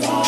today.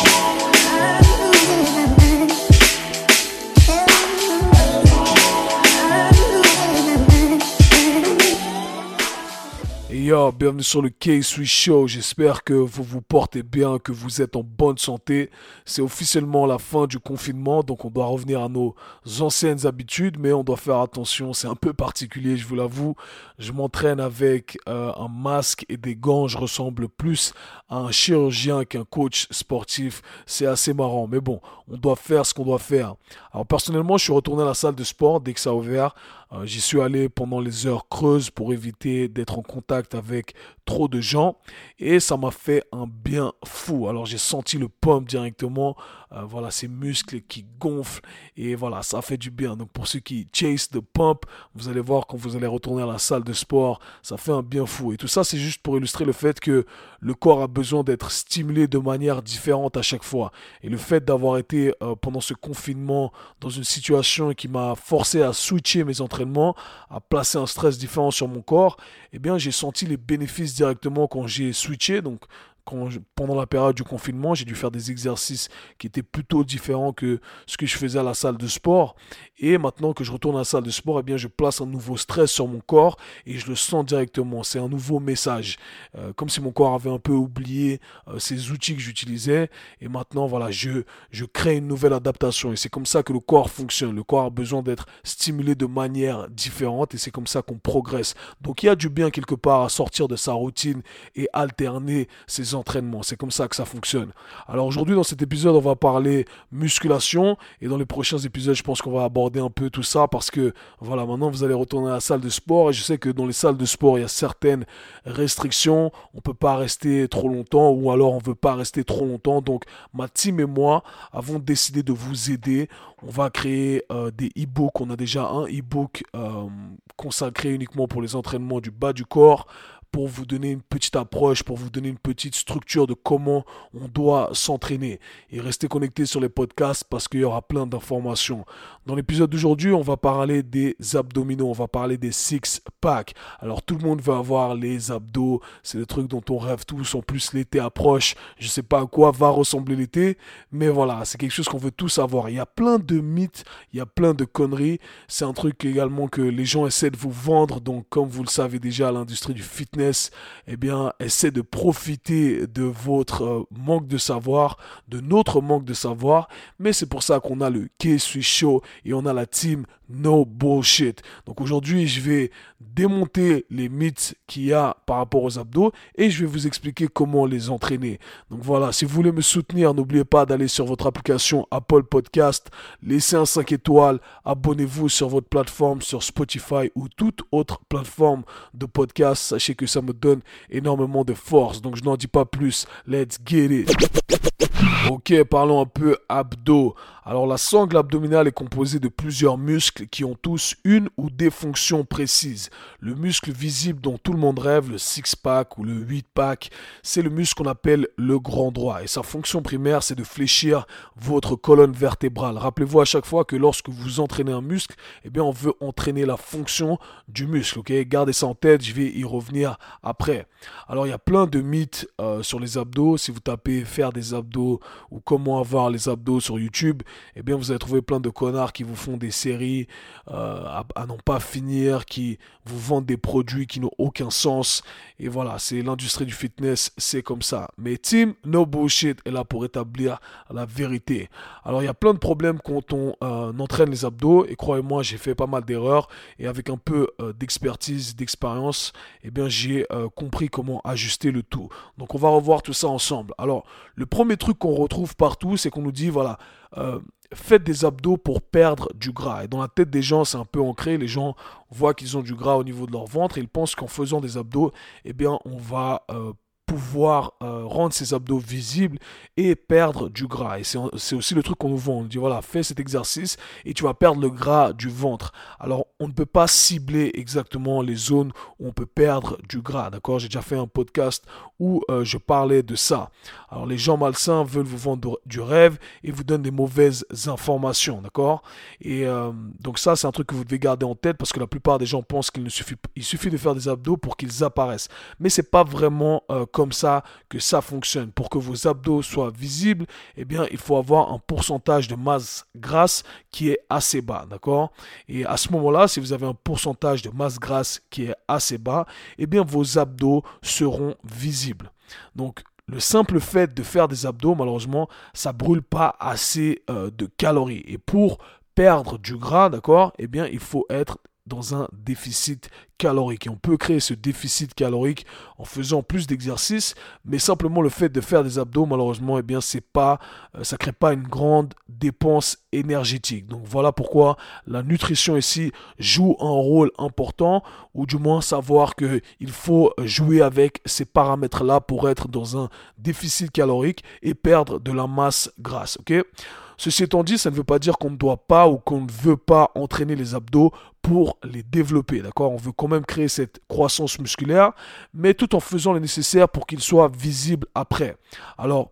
Bienvenue sur le K-Sweet Show. J'espère que vous vous portez bien, que vous êtes en bonne santé. C'est officiellement la fin du confinement, donc on doit revenir à nos anciennes habitudes, mais on doit faire attention. C'est un peu particulier, je vous l'avoue. Je m'entraîne avec euh, un masque et des gants. Je ressemble plus à un chirurgien qu'un coach sportif. C'est assez marrant, mais bon, on doit faire ce qu'on doit faire. Alors personnellement, je suis retourné à la salle de sport dès que ça a ouvert. Euh, j'y suis allé pendant les heures creuses pour éviter d'être en contact avec trop de gens et ça m'a fait un bien fou. Alors j'ai senti le pump directement, euh, voilà ces muscles qui gonflent et voilà ça fait du bien. Donc pour ceux qui chase the pump, vous allez voir quand vous allez retourner à la salle de sport, ça fait un bien fou. Et tout ça c'est juste pour illustrer le fait que le corps a besoin d'être stimulé de manière différente à chaque fois. Et le fait d'avoir été euh, pendant ce confinement dans une situation qui m'a forcé à switcher mes entraînements, à placer un stress différent sur mon corps, eh bien j'ai senti les bénéfices directement quand j'ai switché. Donc pendant la période du confinement, j'ai dû faire des exercices qui étaient plutôt différents que ce que je faisais à la salle de sport. Et maintenant que je retourne à la salle de sport, eh bien, je place un nouveau stress sur mon corps et je le sens directement. C'est un nouveau message. Euh, comme si mon corps avait un peu oublié euh, ces outils que j'utilisais. Et maintenant, voilà, je, je crée une nouvelle adaptation. Et c'est comme ça que le corps fonctionne. Le corps a besoin d'être stimulé de manière différente et c'est comme ça qu'on progresse. Donc il y a du bien quelque part à sortir de sa routine et alterner ses C'est comme ça que ça fonctionne. Alors aujourd'hui, dans cet épisode, on va parler musculation. Et dans les prochains épisodes, je pense qu'on va aborder un peu tout ça parce que, voilà, maintenant, vous allez retourner à la salle de sport. Et je sais que dans les salles de sport, il y a certaines restrictions. On peut pas rester trop longtemps ou alors on veut pas rester trop longtemps. Donc, ma team et moi avons décidé de vous aider. On va créer euh, des e-books. On a déjà un e-book euh, consacré uniquement pour les entraînements du bas du corps pour vous donner une petite approche, pour vous donner une petite structure de comment on doit s'entraîner. Et restez connectés sur les podcasts parce qu'il y aura plein d'informations. Dans l'épisode d'aujourd'hui, on va parler des abdominaux, on va parler des six packs. Alors tout le monde veut avoir les abdos, c'est le truc dont on rêve tous. En plus, l'été approche. Je sais pas à quoi va ressembler l'été, mais voilà, c'est quelque chose qu'on veut tous avoir. Il y a plein de mythes, il y a plein de conneries. C'est un truc également que les gens essaient de vous vendre. Donc, comme vous le savez déjà, l'industrie du fitness eh bien, essaie de profiter de votre euh, manque de savoir, de notre manque de savoir. Mais c'est pour ça qu'on a le K-Swiss Show et on a la team No Bullshit. Donc aujourd'hui, je vais démonter les mythes qu'il y a par rapport aux abdos et je vais vous expliquer comment les entraîner. Donc voilà, si vous voulez me soutenir, n'oubliez pas d'aller sur votre application Apple Podcast, laissez un 5 étoiles, abonnez-vous sur votre plateforme, sur Spotify ou toute autre plateforme de podcast. Sachez que ça me donne énormément de force. Donc je n'en dis pas plus. Let's get it. Ok, parlons un peu abdos. Alors la sangle abdominale est composée de plusieurs muscles qui ont tous une ou des fonctions précises. Le muscle visible dont tout le monde rêve, le six-pack ou le huit-pack, c'est le muscle qu'on appelle le grand droit. Et sa fonction primaire, c'est de fléchir votre colonne vertébrale. Rappelez-vous à chaque fois que lorsque vous entraînez un muscle, eh bien on veut entraîner la fonction du muscle. Ok, gardez ça en tête, je vais y revenir après. Alors il y a plein de mythes euh, sur les abdos. Si vous tapez faire des abdos ou comment avoir les abdos sur YouTube, eh bien vous allez trouver plein de connards qui vous font des séries euh, à, à n'en pas finir, qui vous vendent des produits qui n'ont aucun sens. Et voilà, c'est l'industrie du fitness, c'est comme ça. Mais Team No Bullshit est là pour établir la vérité. Alors il y a plein de problèmes quand on euh, entraîne les abdos. Et croyez-moi, j'ai fait pas mal d'erreurs. Et avec un peu euh, d'expertise, d'expérience, eh bien j'ai compris comment ajuster le tout. Donc on va revoir tout ça ensemble. Alors le premier truc qu'on retrouve partout, c'est qu'on nous dit, voilà, euh, faites des abdos pour perdre du gras. Et dans la tête des gens, c'est un peu ancré. Les gens voient qu'ils ont du gras au niveau de leur ventre ils pensent qu'en faisant des abdos, eh bien, on va euh, pouvoir euh, rendre ces abdos visibles et perdre du gras. Et c'est aussi le truc qu'on nous vend. On dit voilà, fais cet exercice et tu vas perdre le gras du ventre. Alors on ne peut pas cibler exactement les zones où on peut perdre du gras, d'accord? J'ai déjà fait un podcast où euh, je parlais de ça. Alors les gens malsains veulent vous vendre du rêve et vous donnent des mauvaises informations, d'accord? Et euh, donc ça, c'est un truc que vous devez garder en tête parce que la plupart des gens pensent qu'il suffit, il suffit de faire des abdos pour qu'ils apparaissent. Mais c'est pas vraiment euh, comme ça que ça fonctionne. Pour que vos abdos soient visibles, eh bien, il faut avoir un pourcentage de masse grasse qui est assez bas, d'accord? Et à ce moment-là, si vous avez un pourcentage de masse grasse qui est assez bas, eh bien, vos abdos seront visibles. Donc, le simple fait de faire des abdos, malheureusement, ça brûle pas assez euh, de calories. Et pour perdre du gras, d'accord, eh bien, il faut être dans un déficit calorique. Et on peut créer ce déficit calorique en faisant plus d'exercices, mais simplement le fait de faire des abdos, malheureusement, eh bien, c'est pas, euh, ça crée pas une grande dépense énergétique. Donc voilà pourquoi la nutrition ici joue un rôle important, ou du moins savoir que il faut jouer avec ces paramètres-là pour être dans un déficit calorique et perdre de la masse grasse. Ok? Ceci étant dit, ça ne veut pas dire qu'on ne doit pas ou qu'on ne veut pas entraîner les abdos pour les développer, d'accord? On veut quand même créer cette croissance musculaire, mais tout en faisant le nécessaire pour qu'ils soient visibles après. Alors,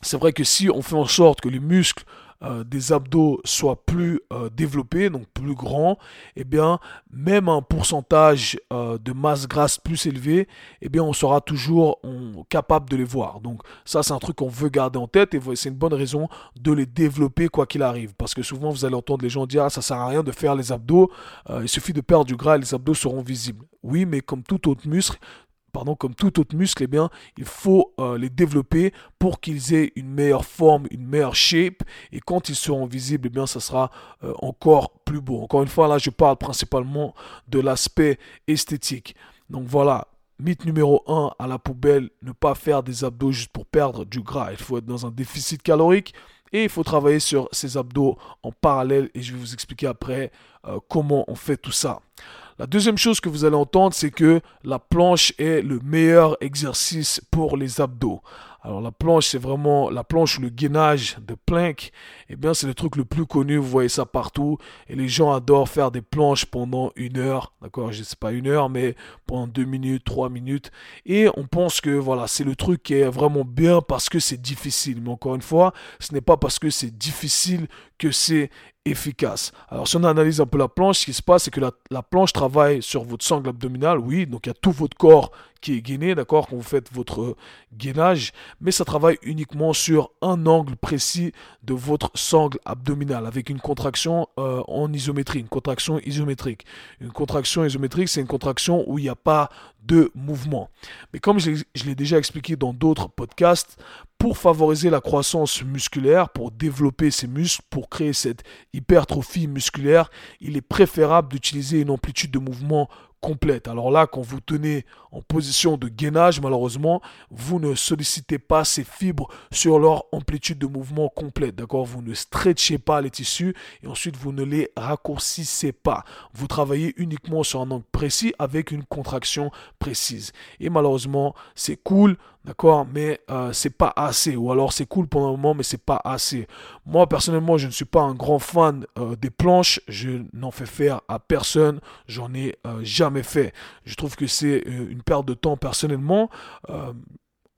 c'est vrai que si on fait en sorte que les muscles euh, des abdos soient plus euh, développés, donc plus grands, eh bien, même un pourcentage euh, de masse grasse plus élevé, eh bien, on sera toujours capable de les voir. Donc, ça, c'est un truc qu'on veut garder en tête et c'est une bonne raison de les développer quoi qu'il arrive. Parce que souvent, vous allez entendre les gens dire, ah, ça sert à rien de faire les abdos, il suffit de perdre du gras et les abdos seront visibles. Oui, mais comme tout autre muscle, pardon, comme tout autre muscle, eh bien, il faut euh, les développer pour qu'ils aient une meilleure forme, une meilleure shape. Et quand ils seront visibles, eh bien, ça sera euh, encore plus beau. Encore une fois, là, je parle principalement de l'aspect esthétique. Donc voilà, mythe numéro 1 à la poubelle, ne pas faire des abdos juste pour perdre du gras. Il faut être dans un déficit calorique. Et il faut travailler sur ces abdos en parallèle et je vais vous expliquer après euh, comment on fait tout ça. La deuxième chose que vous allez entendre, c'est que la planche est le meilleur exercice pour les abdos. Alors la planche, c'est vraiment la planche ou le gainage de plank. Eh bien, c'est le truc le plus connu. Vous voyez ça partout. Et les gens adorent faire des planches pendant une heure. D'accord Je sais pas une heure, mais pendant deux minutes, trois minutes. Et on pense que voilà, c'est le truc qui est vraiment bien parce que c'est difficile. Mais encore une fois, ce n'est pas parce que c'est difficile que c'est efficace. Alors si on analyse un peu la planche, ce qui se passe, c'est que la, planche travaille sur votre sangle abdominale, oui, donc il y a tout votre corps qui est gainé, d'accord, quand vous faites votre gainage, mais ça travaille uniquement sur un angle précis de votre sangle abdominale, avec une contraction euh, en isométrie, une contraction isométrique. Une contraction isométrique, c'est une contraction où il n'y a pas de mouvement. Mais comme je l'ai déjà expliqué dans d'autres podcasts, pour favoriser la croissance musculaire, pour développer ces muscles, pour créer cette hypertrophie musculaire, il est préférable d'utiliser une amplitude de mouvement complète. Alors là, quand vous tenez en position de gainage, malheureusement, vous ne sollicitez pas ces fibres sur leur amplitude de mouvement complète. D'accord? Vous ne stretchez pas les tissus et ensuite vous ne les raccourcissez pas. Vous travaillez uniquement sur un angle précis avec une contraction précise. Et malheureusement, c'est cool D'accord? Mais euh, c'est pas assez. Ou alors c'est cool pendant un moment, mais c'est pas assez. Moi, personnellement, je ne suis pas un grand fan euh, des planches. Je n'en fais faire à personne. J'en ai euh, jamais fait. Je trouve que c'est une perte de temps personnellement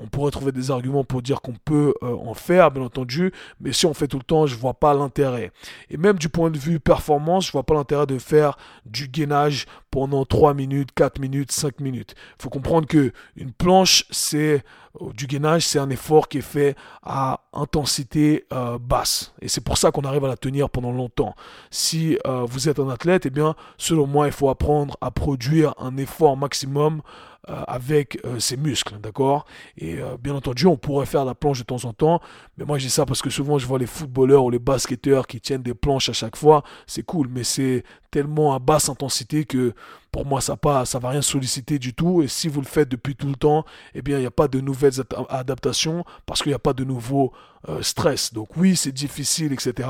on pourrait trouver des arguments pour dire qu'on peut euh, en faire, bien entendu, mais si on fait tout le temps, je vois pas l'intérêt. Et même du point de vue performance, je vois pas l'intérêt de faire du gainage pendant 3 minutes, 4 minutes, 5 minutes. Il faut comprendre que une planche, c'est euh, du gainage, c'est un effort qui est fait à intensité euh, basse. Et c'est pour ça qu'on arrive à la tenir pendant longtemps. Si vous êtes un athlète, eh bien, selon moi, il faut apprendre à produire un effort maximum euh, avec euh, ses muscles, d'accord? Et euh, bien entendu, on pourrait faire la planche de temps en temps, mais moi dis ça parce que souvent je vois les footballeurs ou les basketteurs qui tiennent des planches à chaque fois, c'est cool, mais c'est tellement à basse intensité que pour moi ça pas ça va rien solliciter du tout. Et si vous le faites depuis tout le temps eh bien il n'y a pas de nouvelles adaptations parce qu'il n'y a pas de nouveau stress. Donc oui c'est difficile etc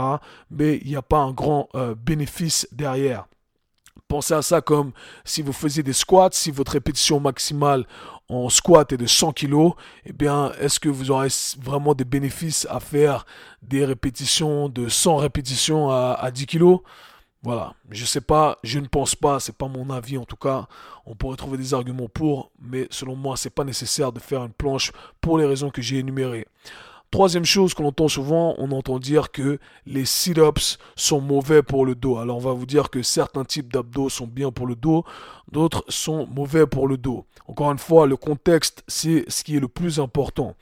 mais il n'y a pas un grand bénéfice derrière Pensez à ça comme si vous faisiez des squats, si votre répétition maximale en squat est de 100 kg, eh bien, est-ce que vous aurez vraiment des bénéfices à faire des répétitions de 100 répétitions à, 10 kg Voilà, je sais pas, je ne pense pas, c'est pas mon avis en tout cas. On pourrait trouver des arguments pour, mais selon moi, c'est pas nécessaire de faire une planche pour les raisons que j'ai énumérées. Troisième chose qu'on entend souvent, on entend dire que les sit-ups sont mauvais pour le dos. Alors on va vous dire que certains types d'abdos sont bien pour le dos, d'autres sont mauvais pour le dos. Encore une fois, le contexte, c'est ce qui est le plus important.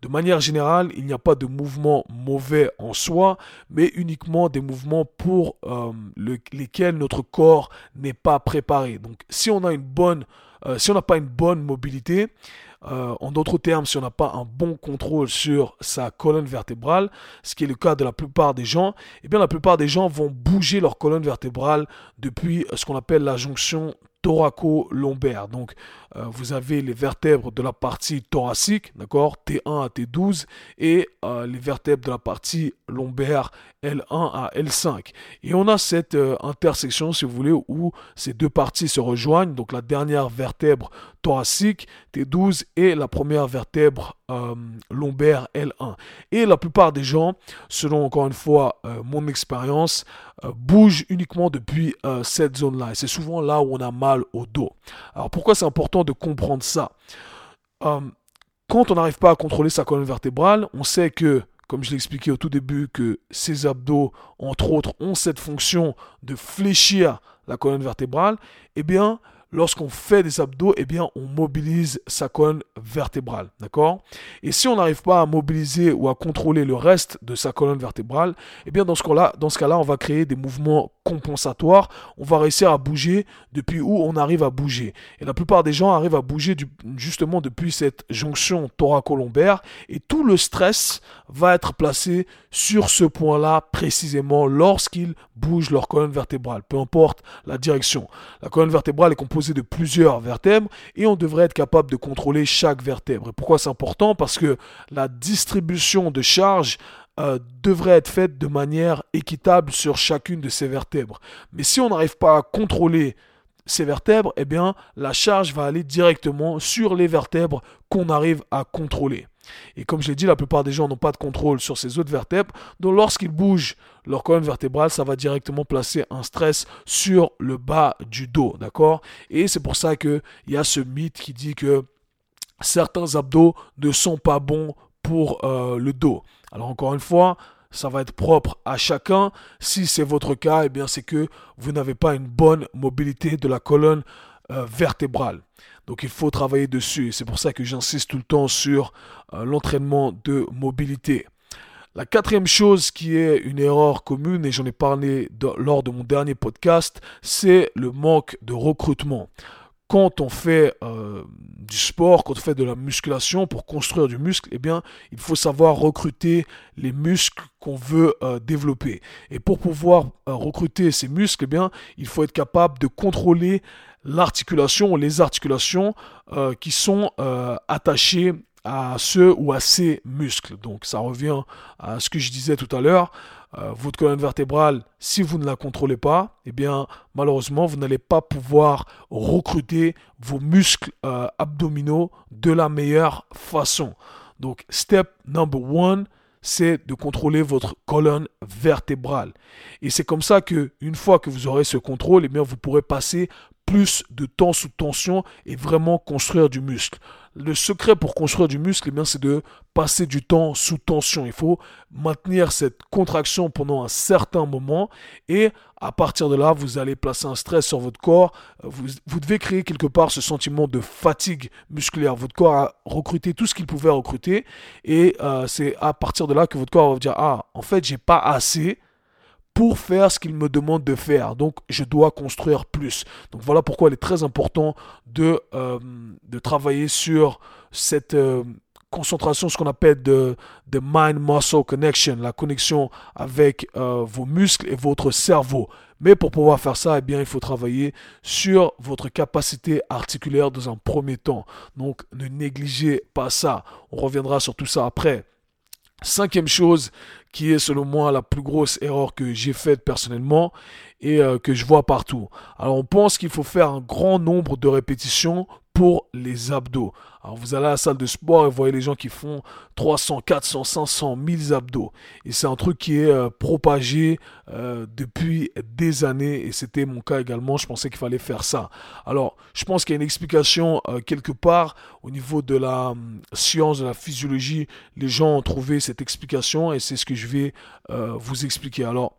De manière générale, il n'y a pas de mouvement mauvais en soi, mais uniquement des mouvements pour euh, lesquels notre corps n'est pas préparé. Donc si on a une bonne, euh, si on n'a pas une bonne mobilité, euh, en d'autres termes, si on n'a pas un bon contrôle sur sa colonne vertébrale, ce qui est le cas de la plupart des gens, eh bien la plupart des gens vont bouger leur colonne vertébrale depuis ce qu'on appelle la jonction thoraco-lombaire. Donc, euh, vous avez les vertèbres de la partie thoracique, d'accord, T1 à T12, et euh, les vertèbres de la partie lombaire L1 à L5. Et on a cette euh, intersection, si vous voulez, où ces deux parties se rejoignent. Donc, la dernière vertèbre thoracique, T12, et la première vertèbre lombaire L1. Et la plupart des gens, selon encore une fois mon expérience, bougent uniquement depuis cette zone-là. Et c'est souvent là où on a mal au dos. Alors pourquoi c'est important de comprendre ça euh, Quand on n'arrive pas à contrôler sa colonne vertébrale, on sait que, comme je l'ai expliqué au tout début, que ces abdos, entre autres, ont cette fonction de fléchir la colonne vertébrale. Eh bien, lorsqu'on fait des abdos, eh bien, on mobilise sa colonne vertébrale, d'accord? Et si on n'arrive pas à mobiliser ou à contrôler le reste de sa colonne vertébrale, eh bien, dans ce cas-là, dans ce cas-là, on va créer des mouvements compensatoire, on va réussir à bouger depuis où on arrive à bouger. Et la plupart des gens arrivent à bouger justement depuis cette jonction thoracolombaire et tout le stress va être placé sur ce point-là précisément lorsqu'ils bougent leur colonne vertébrale, peu importe la direction. La colonne vertébrale est composée de plusieurs vertèbres et on devrait être capable de contrôler chaque vertèbre. Et pourquoi c'est important? Parce que la distribution de charge euh, devrait être faite de manière équitable sur chacune de ces vertèbres. Mais si on n'arrive pas à contrôler ces vertèbres, eh bien, la charge va aller directement sur les vertèbres qu'on arrive à contrôler. Et comme je l'ai dit, la plupart des gens n'ont pas de contrôle sur ces autres vertèbres. Donc lorsqu'ils bougent leur colonne vertébrale, ça va directement placer un stress sur le bas du dos. D'accord? Et c'est pour ça qu'il y a ce mythe qui dit que certains abdos ne sont pas bons pour euh, le dos. Alors encore une fois, ça va être propre à chacun. Si c'est votre cas, eh bien c'est que vous n'avez pas une bonne mobilité de la colonne euh, vertébrale. Donc il faut travailler dessus. C'est pour ça que j'insiste tout le temps sur euh, l'entraînement de mobilité. La quatrième chose qui est une erreur commune, et j'en ai parlé lors de mon dernier podcast, c'est le manque de recrutement quand on fait euh, du sport, quand on fait de la musculation pour construire du muscle, eh bien, il faut savoir recruter les muscles qu'on veut euh, développer. Et pour pouvoir euh, recruter ces muscles, eh bien, il faut être capable de contrôler l'articulation, les articulations qui sont attachées à ceux ou à ces muscles. Donc ça revient à ce que je disais tout à l'heure. Euh, votre colonne vertébrale, si vous ne la contrôlez pas, eh bien, malheureusement, vous n'allez pas pouvoir recruter vos muscles euh, abdominaux de la meilleure façon. Donc, step number one, c'est de contrôler votre colonne vertébrale. Et c'est comme ça que, une fois que vous aurez ce contrôle, eh bien, vous pourrez passer plus de temps sous tension et vraiment construire du muscle. Le secret pour construire du muscle, eh c'est de passer du temps sous tension. Il faut maintenir cette contraction pendant un certain moment et à partir de là, vous allez placer un stress sur votre corps. Vous, vous devez créer quelque part ce sentiment de fatigue musculaire. Votre corps a recruté tout ce qu'il pouvait recruter et euh, c'est à partir de là que votre corps va vous dire ah en fait j'ai pas assez pour faire ce qu'il me demande de faire. Donc, je dois construire plus. Donc, voilà pourquoi il est très important de, euh, de travailler sur cette euh, concentration, ce qu'on appelle de, mind-muscle connection, la connexion avec euh, vos muscles et votre cerveau. Mais pour pouvoir faire ça, eh bien, il faut travailler sur votre capacité articulaire dans un premier temps. Donc, ne négligez pas ça. On reviendra sur tout ça après. Cinquième chose qui est selon moi la plus grosse erreur que j'ai faite personnellement et euh, que je vois partout. Alors on pense qu'il faut faire un grand nombre de répétitions pour les abdos. Alors vous allez à la salle de sport et vous voyez les gens qui font 300, 400, 500, 1000 abdos. Et c'est un truc qui est euh, propagé euh, depuis des années et c'était mon cas également. Je pensais qu'il fallait faire ça. Alors je pense qu'il y a une explication euh, quelque part au niveau de la hum, science, de la physiologie. Les gens ont trouvé cette explication et c'est ce que je vais vous expliquer. Alors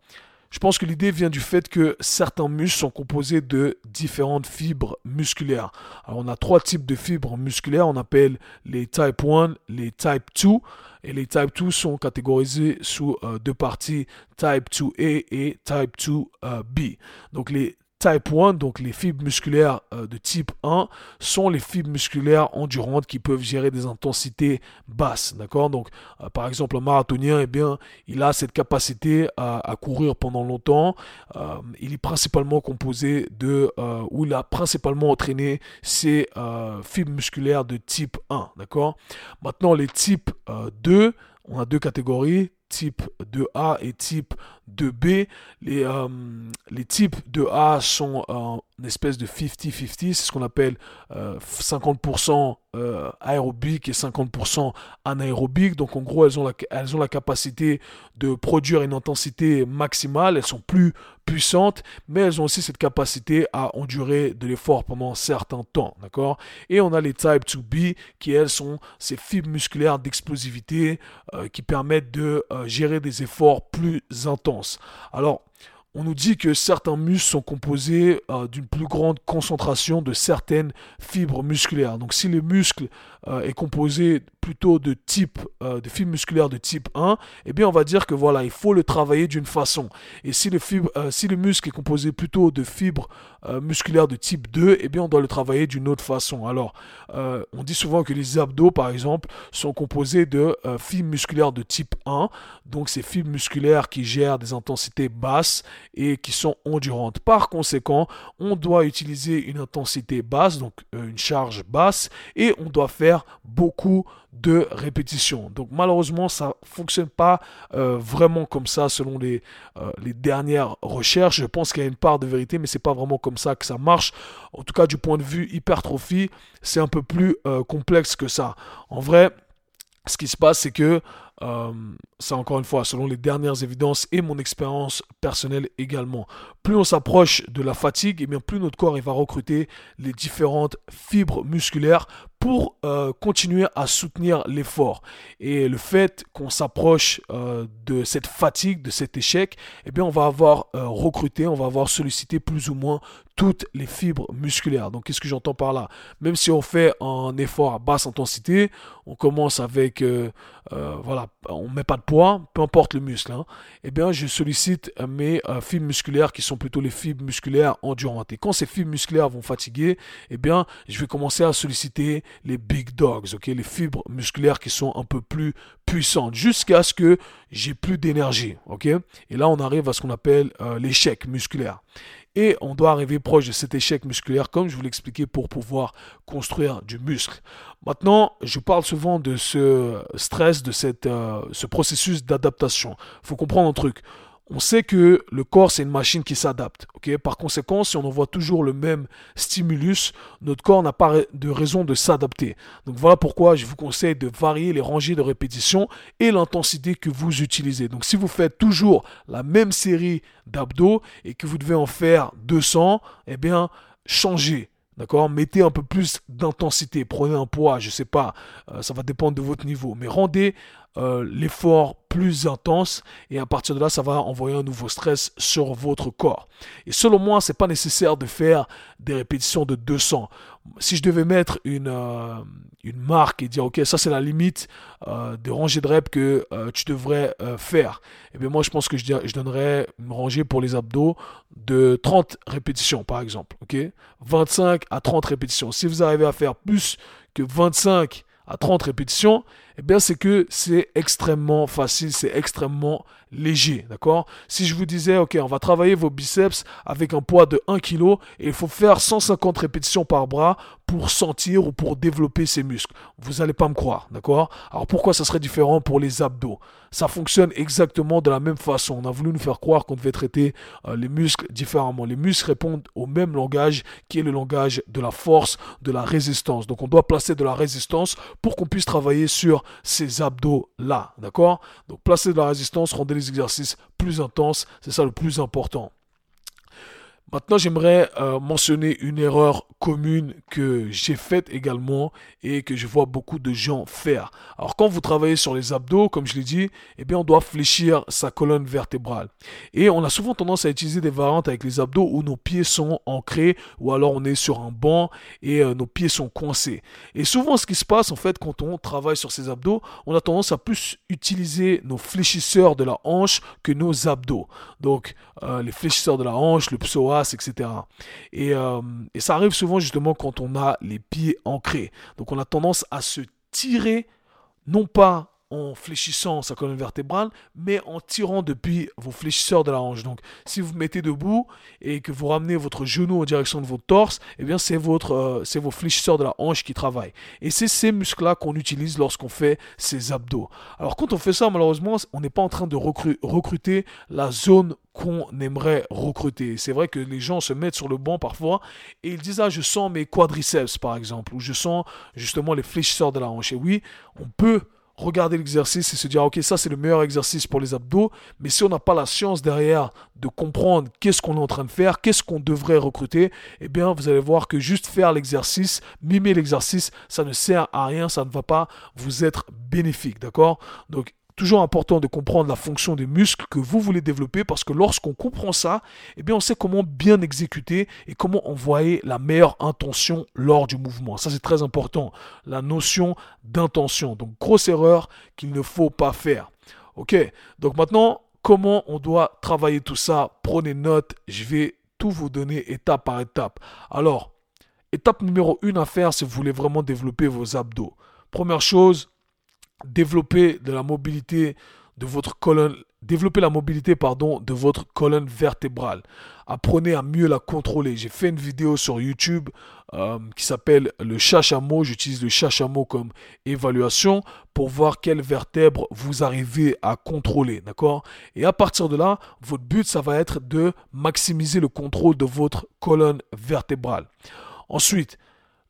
je pense que l'idée vient du fait que certains muscles sont composés de différentes fibres musculaires. Alors on a trois types de fibres musculaires, on appelle les type 1, les type 2 et les type 2 sont catégorisés sous euh, deux parties, type 2A et type 2B. Euh, Donc les Type 1, donc les fibres musculaires euh, de type 1, sont les fibres musculaires endurantes qui peuvent gérer des intensités basses. D'accord? Donc, euh, par exemple, un marathonien, eh bien, il a cette capacité à, courir pendant longtemps. Euh, il est principalement composé de, ou il a principalement entraîné ses fibres musculaires de type 1. D'accord? Maintenant, les types 2, on a deux catégories type 2A et type 2B. Les, euh, les types 2A sont en espèce de 50-50, c'est ce qu'on appelle 50% euh, euh, aérobique et 50% anaérobique. Donc en gros, elles ont, la, capacité de produire une intensité maximale, elles sont plus puissantes, mais elles ont aussi cette capacité à endurer de l'effort pendant un certain temps. Et on a les type 2B qui, elles, sont ces fibres musculaires d'explosivité qui permettent de gérer des efforts plus intenses. Alors, on nous dit que certains muscles sont composés euh, d'une plus grande concentration de certaines fibres musculaires. Donc si le muscle euh, est composé plutôt de type euh, de fibres musculaires de type 1, eh bien on va dire que voilà, il faut le travailler d'une façon. Et si le, si le muscle est composé plutôt de fibres musculaires de type 2, eh bien on doit le travailler d'une autre façon. Alors, on dit souvent que les abdos, par exemple, sont composés de fibres musculaires de type 1. Donc ces fibres musculaires qui gèrent des intensités basses et qui sont endurantes. Par conséquent, on doit utiliser une intensité basse, donc euh, une charge basse, et on doit faire beaucoup de répétitions. Donc malheureusement, ça fonctionne pas euh, vraiment comme ça selon les, euh, les dernières recherches. Je pense qu'il y a une part de vérité, mais c'est pas vraiment comme ça que ça marche. En tout cas, du point de vue hypertrophie, c'est un peu plus complexe que ça. En vrai, ce qui se passe, c'est que euh, ça encore une fois, selon les dernières évidences et mon expérience personnelle également. Plus on s'approche de la fatigue, et eh bien plus notre corps va recruter les différentes fibres musculaires pour euh, continuer à soutenir l'effort. Et le fait qu'on s'approche euh, de cette fatigue, de cet échec, eh bien on va avoir euh, recruté, on va avoir sollicité plus ou moins toutes les fibres musculaires. Donc qu'est-ce que j'entends par là? Même si on fait un effort à basse intensité, on commence avec, voilà, on met pas de poids, peu importe le muscle, hein, eh bien je sollicite mes fibres musculaires qui sont plutôt les fibres musculaires endurantes. Et quand ces fibres musculaires vont fatiguer, eh bien je vais commencer à solliciter les big dogs, les fibres musculaires qui sont un peu plus puissantes, jusqu'à ce que j'ai plus d'énergie. Et là, on arrive à ce qu'on appelle euh, l'échec musculaire. Et on doit arriver proche de cet échec musculaire, comme je vous l'expliquais, pour pouvoir construire du muscle. Maintenant, je parle souvent de ce stress, de cette, euh, ce processus d'adaptation. Il faut comprendre un truc on sait que le corps, c'est une machine qui s'adapte. Par conséquent, si on envoie toujours le même stimulus, notre corps n'a pas de raison de s'adapter. Donc voilà pourquoi je vous conseille de varier les rangées de répétitions et l'intensité que vous utilisez. Donc si vous faites toujours la même série d'abdos et que vous devez en faire 200, eh bien, changez. D'accord? Mettez un peu plus d'intensité. Prenez un poids, je sais pas. Euh, ça va dépendre de votre niveau. Mais rendez euh, l'effort plus intense et à partir de là, ça va envoyer un nouveau stress sur votre corps. Et selon moi, c'est pas nécessaire de faire des répétitions de 200. Si je devais mettre une, euh, une marque et dire, ok, ça c'est la limite euh, de rangée de reps que tu devrais faire, et eh bien moi je pense que je, je donnerais une rangée pour les abdos de 30 répétitions par exemple. ok? 25 à 30 répétitions. Si vous arrivez à faire plus que 25 à 30 répétitions, eh bien c'est que c'est extrêmement facile, c'est extrêmement léger, d'accord? Si je vous disais, ok, on va travailler vos biceps avec un poids de 1 kg et il faut faire 150 répétitions par bras pour sentir ou pour développer ses muscles. Vous n'allez pas me croire, d'accord? Alors pourquoi ça serait différent pour les abdos? Ça fonctionne exactement de la même façon. On a voulu nous faire croire qu'on devait traiter euh, les muscles différemment. Les muscles répondent au même langage qui est le langage de la force, de la résistance. Donc on doit placer de la résistance pour qu'on puisse travailler sur ces abdos-là, d'accord? Donc placer de la résistance, rendez les exercices plus intenses, c'est ça le plus important. Maintenant, j'aimerais euh, mentionner une erreur commune que j'ai faite également et que je vois beaucoup de gens faire. Alors, quand vous travaillez sur les abdos, comme je l'ai dit, eh bien, on doit fléchir sa colonne vertébrale. Et on a souvent tendance à utiliser des variantes avec les abdos où nos pieds sont ancrés ou alors on est sur un banc et euh, nos pieds sont coincés. Et souvent, ce qui se passe, en fait, quand on travaille sur ces abdos, on a tendance à plus utiliser nos fléchisseurs de la hanche que nos abdos. Donc, euh, les fléchisseurs de la hanche, le psoas, etc. Euh, et, ça arrive souvent justement quand on a les pieds ancrés. Donc on a tendance à se tirer, non pas en fléchissant sa colonne vertébrale, mais en tirant depuis vos fléchisseurs de la hanche. Donc, si vous, vous mettez debout et que vous ramenez votre genou en direction de votre torse, eh bien, c'est votre, euh, vos fléchisseurs de la hanche qui travaillent. Et c'est ces muscles-là qu'on utilise lorsqu'on fait ces abdos. Alors, quand on fait ça, malheureusement, on n'est pas en train de recruter la zone qu'on aimerait recruter. C'est vrai que les gens se mettent sur le banc parfois et ils disent ah je sens mes quadriceps par exemple ou je sens justement les fléchisseurs de la hanche. Et oui, on peut regarder l'exercice et se dire, ok, ça c'est le meilleur exercice pour les abdos, mais si on n'a pas la science derrière de comprendre qu'est-ce qu'on est en train de faire, qu'est-ce qu'on devrait recruter, eh bien, vous allez voir que juste faire l'exercice, mimer l'exercice, ça ne sert à rien, ça ne va pas vous être bénéfique, d'accord? Donc, toujours important de comprendre la fonction des muscles que vous voulez développer parce que lorsqu'on comprend ça, eh bien on sait comment bien exécuter et comment envoyer la meilleure intention lors du mouvement. Ça c'est très important, la notion d'intention. Donc grosse erreur qu'il ne faut pas faire. OK Donc maintenant, comment on doit travailler tout ça? Prenez note, je vais tout vous donner étape par étape. Alors, étape numéro 1 à faire si vous voulez vraiment développer vos abdos. Première chose, développer de la mobilité de votre colonne, développer la mobilité pardon, de votre colonne vertébrale. Apprenez à mieux la contrôler. J'ai fait une vidéo sur YouTube euh, qui s'appelle le chachameau. J'utilise le chachameau comme évaluation pour voir quelles vertèbres vous arrivez à contrôler. D'accord? Et à partir de là, votre but, ça va être de maximiser le contrôle de votre colonne vertébrale. Ensuite,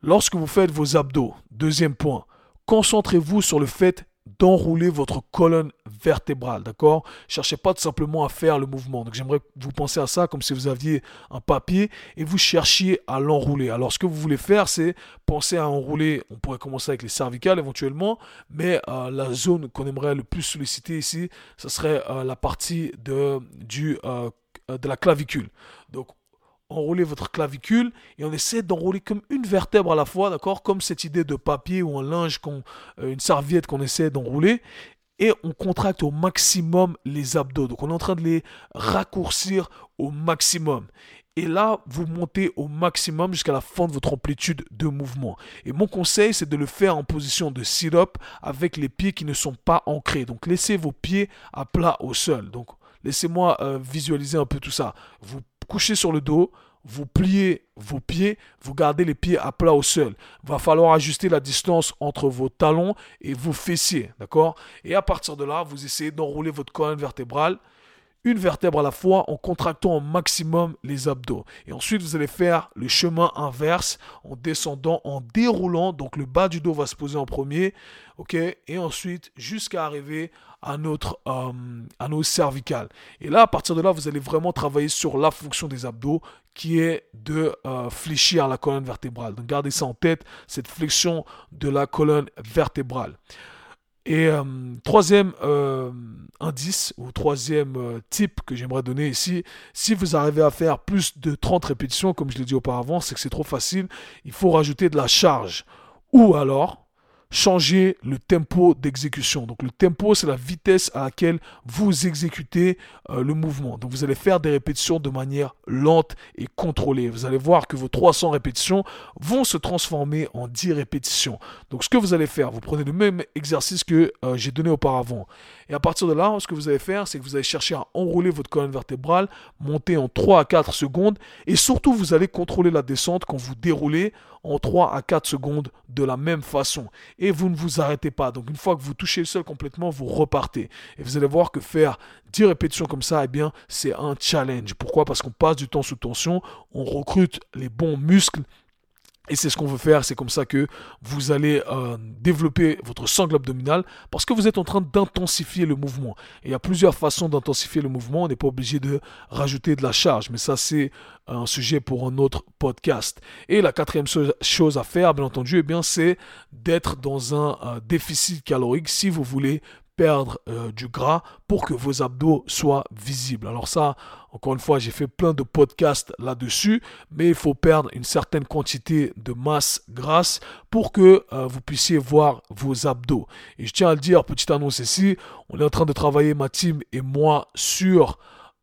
lorsque vous faites vos abdos, deuxième point, concentrez-vous sur le fait d'enrouler votre colonne vertébrale, d'accord? Cherchez pas tout simplement à faire le mouvement. Donc j'aimerais que vous pensiez à ça comme si vous aviez un papier et vous cherchiez à l'enrouler. Alors ce que vous voulez faire, c'est penser à enrouler, on pourrait commencer avec les cervicales éventuellement, mais euh, la zone qu'on aimerait le plus solliciter ici, ce serait euh, la partie de, du, euh, de la clavicule. Donc enrouler votre clavicule et on essaie d'enrouler comme une vertèbre à la fois, d'accord Comme cette idée de papier ou un linge, qu'on, euh, une serviette qu'on essaie d'enrouler. Et on contracte au maximum les abdos. Donc on est en train de les raccourcir au maximum. Et là, vous montez au maximum jusqu'à la fin de votre amplitude de mouvement. Et mon conseil, c'est de le faire en position de sit-up avec les pieds qui ne sont pas ancrés. Donc laissez vos pieds à plat au sol. Donc laissez-moi euh, visualiser un peu tout ça. Vous couchez sur le dos, vous pliez vos pieds, vous gardez les pieds à plat au sol. Va falloir ajuster la distance entre vos talons et vos fessiers, d'accord? Et à partir de là, vous essayez d'enrouler votre colonne vertébrale une vertèbre à la fois en contractant au maximum les abdos. Et ensuite, vous allez faire le chemin inverse en descendant, en déroulant. Donc le bas du dos va se poser en premier, ok? Et ensuite, jusqu'à arriver à notre euh, à nos cervicales. Et là, à partir de là, vous allez vraiment travailler sur la fonction des abdos qui est de euh, fléchir la colonne vertébrale. Donc gardez ça en tête, cette flexion de la colonne vertébrale. Et euh, troisième euh, indice ou troisième euh, type que j'aimerais donner ici, si vous arrivez à faire plus de 30 répétitions, comme je l'ai dit auparavant, c'est que c'est trop facile, il faut rajouter de la charge. Ou alors, changer le tempo d'exécution. Donc le tempo, c'est la vitesse à laquelle vous exécutez euh, le mouvement. Donc vous allez faire des répétitions de manière lente et contrôlée. Vous allez voir que vos 300 répétitions vont se transformer en 10 répétitions. Donc ce que vous allez faire, vous prenez le même exercice que euh, j'ai donné auparavant Et à partir de là, ce que vous allez faire, c'est que vous allez chercher à enrouler votre colonne vertébrale, monter en 3 à 4 secondes. Et surtout, vous allez contrôler la descente quand vous déroulez en 3 à 4 secondes de la même façon. Et vous ne vous arrêtez pas. Donc une fois que vous touchez le sol complètement, vous repartez. Et vous allez voir que faire 10 répétitions comme ça, eh bien, c'est un challenge. Pourquoi? Parce qu'on passe du temps sous tension, on recrute les bons muscles et c'est ce qu'on veut faire, c'est comme ça que vous allez euh, développer votre sangle abdominal parce que vous êtes en train d'intensifier le mouvement. Et il y a plusieurs façons d'intensifier le mouvement, on n'est pas obligé de rajouter de la charge, mais ça c'est un sujet pour un autre podcast. Et la quatrième chose à faire, bien entendu, eh bien, c'est d'être dans un euh, déficit calorique si vous voulez perdre euh, du gras pour que vos abdos soient visibles. Alors ça, encore une fois, j'ai fait plein de podcasts là-dessus, mais il faut perdre une certaine quantité de masse grasse pour que euh, vous puissiez voir vos abdos. Et je tiens à le dire, petite annonce ici, on est en train de travailler, ma team et moi, sur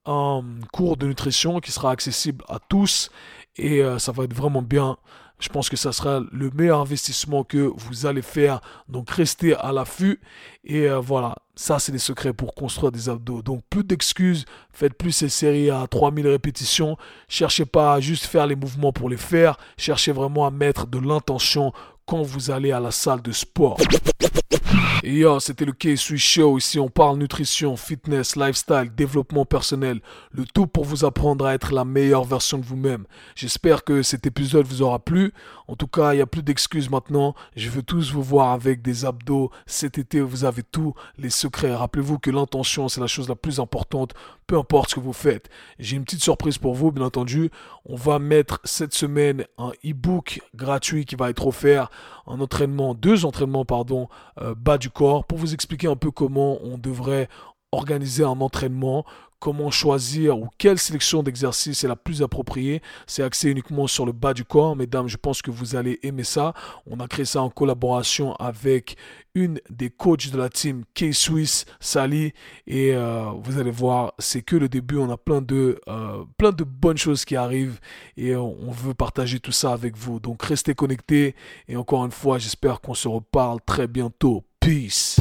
un cours de nutrition qui sera accessible à tous et euh, ça va être vraiment bien. Je pense que ça sera le meilleur investissement que vous allez faire. Donc restez à l'affût. Et euh, voilà, ça c'est les secrets pour construire des abdos. Donc plus d'excuses, faites plus ces séries à 3000 répétitions. Cherchez pas à juste faire les mouvements pour les faire. Cherchez vraiment à mettre de l'intention quand vous allez à la salle de sport. Et yo, c'était le K-Sui Show. Ici, on parle nutrition, fitness, lifestyle, développement personnel. Le tout pour vous apprendre à être la meilleure version de vous-même. J'espère que cet épisode vous aura plu. En tout cas, il n'y a plus d'excuses maintenant. Je veux tous vous voir avec des abdos. Cet été, vous avez tous les secrets. Rappelez-vous que l'intention, c'est la chose la plus importante, peu importe ce que vous faites. J'ai une petite surprise pour vous, bien entendu. On va mettre cette semaine un e-book gratuit qui va être offert. Un entraînement, deux entraînements, pardon, bas du corps pour vous expliquer un peu comment on devrait organiser un entraînement, comment choisir ou quelle sélection d'exercices est la plus appropriée. C'est axé uniquement sur le bas du corps. Mesdames, je pense que vous allez aimer ça. On a créé ça en collaboration avec une des coachs de la team K-Swiss, Sally. Et euh, vous allez voir, c'est que le début. On a plein de, euh, plein de bonnes choses qui arrivent et on veut partager tout ça avec vous. Donc restez connectés. Et encore une fois, j'espère qu'on se reparle très bientôt. Peace.